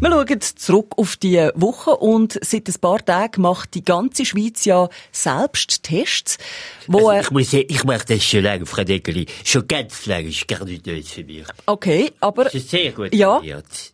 Wir schauen zurück auf die Woche und seit ein paar Tagen macht die ganze Schweiz ja selbst Tests, wo... Also ich muss sagen, ich mache das schon lange, Frau Deckeli. Schon ganz lange, ist gar nicht nötig für mich. Okay, aber... Das ist sehr gut Ja,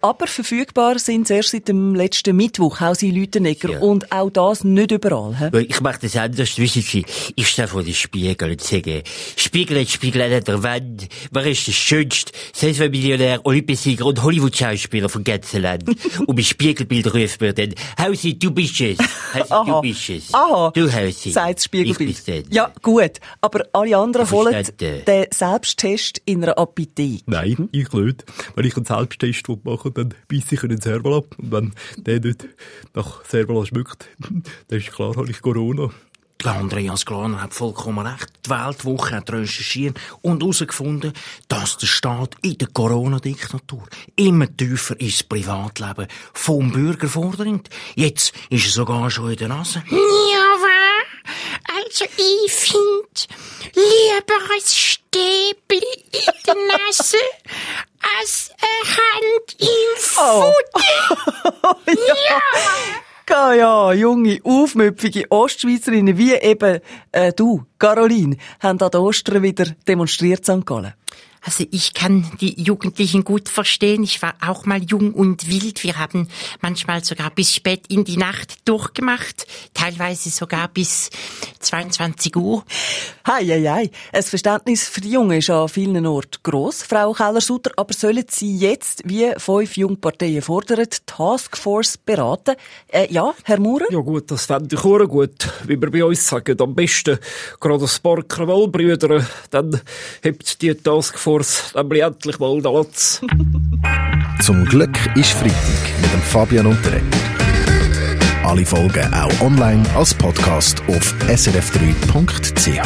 aber verfügbar sind sie erst seit dem letzten Mittwoch, auch in Lütenegger. Ja. Und auch das nicht überall. He? Ich mache das anders, wissen Sie. Ich stehe vor dem Spiegel und sage, Spiegel, Spiegel an der Wand, wer ist der schönste Selbstmillionär, Olympiasieger und Hollywood-Schauspieler von ganzem Land? und mit Spiegelbild ruft mir dann, Hausi, du bist es. Hausi, Aha. du bist es. Aha. Du, Hausi. Sagt das Spiegelbild. Ja, gut. Aber alle anderen holen den Selbsttest in einer Apotheke. Nein, ich nicht. Wenn ich einen Selbsttest machen will, dann beiße ich einen Servola. Und wenn der nicht nach Servola schmeckt, dann ist klar, habe ich Corona. Der Andreas Glaner hat vollkommen recht. Die Weltwoche hat recherchiert und herausgefunden, dass der Staat in der Corona-Diktatur immer tiefer ins Privatleben vom Bürger vordringt. Jetzt ist er sogar schon in der Nase. Ja, wahr? Also ich find lieber ein Stäbli in der Nase als eine Hand im Futter. Ja, ja, junge, aufmüpfige Ostschweizerinnen wie eben äh, du, Caroline, haben an Ostern wieder demonstriert St. Gallen. Also ich kann die Jugendlichen gut verstehen. Ich war auch mal jung und wild. Wir haben manchmal sogar bis spät in die Nacht durchgemacht, teilweise sogar bis 22 Uhr. Hei, hei, hei. Ein Verständnis für die Jungen ist an vielen Orten gross, Frau Keller-Sutter. Aber sollen Sie jetzt, wie fünf Jungparteien fordern, die Taskforce beraten? Äh, ja, Herr Maurer? Ja gut, das fände ich auch gut. Wie wir bei uns sagen, am besten gerade das paar Krawallbrüder, dann hebt die Taskforce nämlich endlich mal den Latz. Zum Glück ist Freitag mit dem Fabian Unterrecker. Alle Folgen auch online als Podcast auf srf3.ch.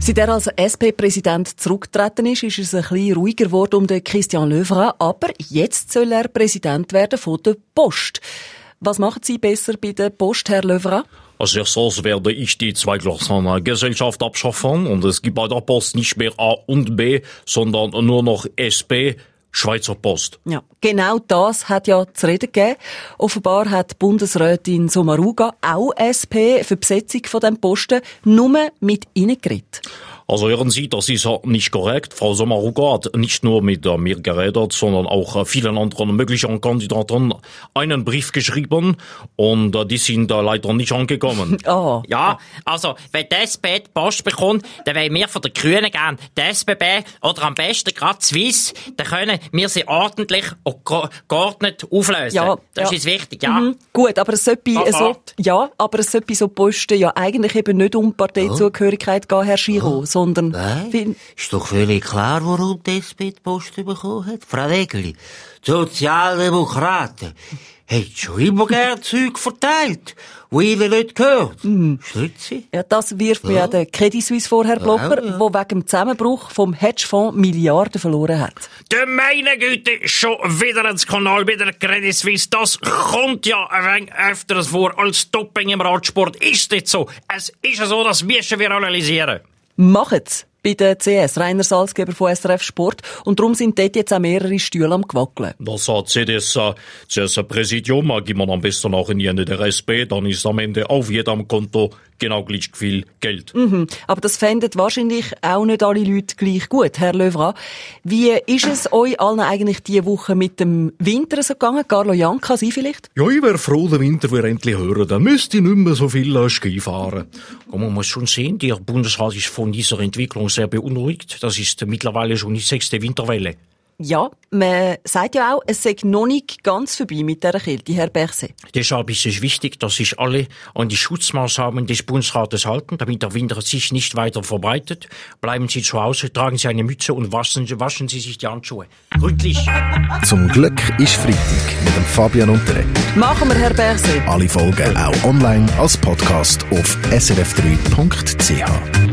Seit er als SP-Präsident zurückgetreten ist, ist es ein bisschen ruhiger geworden um den Christian Löwra. Aber jetzt soll er Präsident werden von der Post. Was machen Sie besser bei der Post, Herr Löwra? Als erstes werde ich die Zweiklassengesellschaft abschaffen und es gibt bei der Post nicht mehr A und B, sondern nur noch SP, Schweizer Post. Ja, genau das hat ja zu reden gegeben. Offenbar hat Bundesrätin Sommaruga auch SP für die Besetzung von dem Posten nur mit ihnen geredet. Also hören Sie, das ist nicht korrekt. Frau Sommaruga hat nicht nur mit mir geredet, sondern auch äh, vielen anderen möglichen Kandidaten einen Brief geschrieben und äh, die sind leider nicht angekommen. Ah. Ja, also, wenn die SP die Post bekommt, dann wollen wir von den Grünen gern die SBB oder am besten gerade Swiss, dann können wir sie ordentlich und ge- geordnet auflösen. Ja, das ja. ist wichtig, ja. Mhm. Gut, aber es sollte bei so, Sofort. ja, aber es sollte so Posten ja eigentlich eben nicht um Parteizugehörigkeit gehen, Herr Giro, sondern, Nein, ist doch völlig klar, warum die SP die Post bekommen hat. Frau Degeli, die Sozialdemokraten haben schon immer gern Zeug verteilt, wo ihnen nicht gehört. Stimmt sie? ja, das wirft mir ja der Credit Suisse vor, Herr Blocher, ja. wo wegen dem Zusammenbruch vom Hedgefonds Milliarden verloren hat. Der meine Güte, schon wieder ein Skandal bei der Credit Suisse. Das kommt ja ein wenig öfters vor als Doping im Radsport. Ist nicht so. Es ist ja so, das müssen wir analysieren. Machen's bei der CS, Rainer Salzgeber von SRF Sport. Und darum sind dort jetzt auch mehrere Stühle am Gewackeln. Das hat CDS, äh, CS Präsidium, gibt man am besten auch in die Hände der SP, dann ist am Ende auf jedem Konto genau gleich viel Geld. Mhm. Aber das fänden wahrscheinlich auch nicht alle Leute gleich gut, Herr Löwra. Wie ist es euch allen eigentlich diese Woche mit dem Winter so gegangen? Carlo Janka, Sie vielleicht? Ja, ich wäre froh, der Winter würde endlich hören. Dann müsste ich nicht mehr so viel Ski fahren. Und man muss schon sehen, der Bundesrat ist von dieser Entwicklung sehr beunruhigt. Das ist mittlerweile schon die sechste Winterwelle. Ja, man sagt ja auch, es sei noch nicht ganz vorbei mit dieser Kälte, Herr Berset. Deshalb ist es wichtig, dass sich alle an die Schutzmaßnahmen des Bundesrates halten, damit der Winter sich nicht weiter verbreitet. Bleiben Sie zu Hause, tragen Sie eine Mütze und waschen, waschen Sie sich die Handschuhe. Gründlich. Zum Glück ist Freitag mit dem Fabian Unterreger. Machen wir, Herr Berset. Alle Folgen auch online als Podcast auf srf3.ch.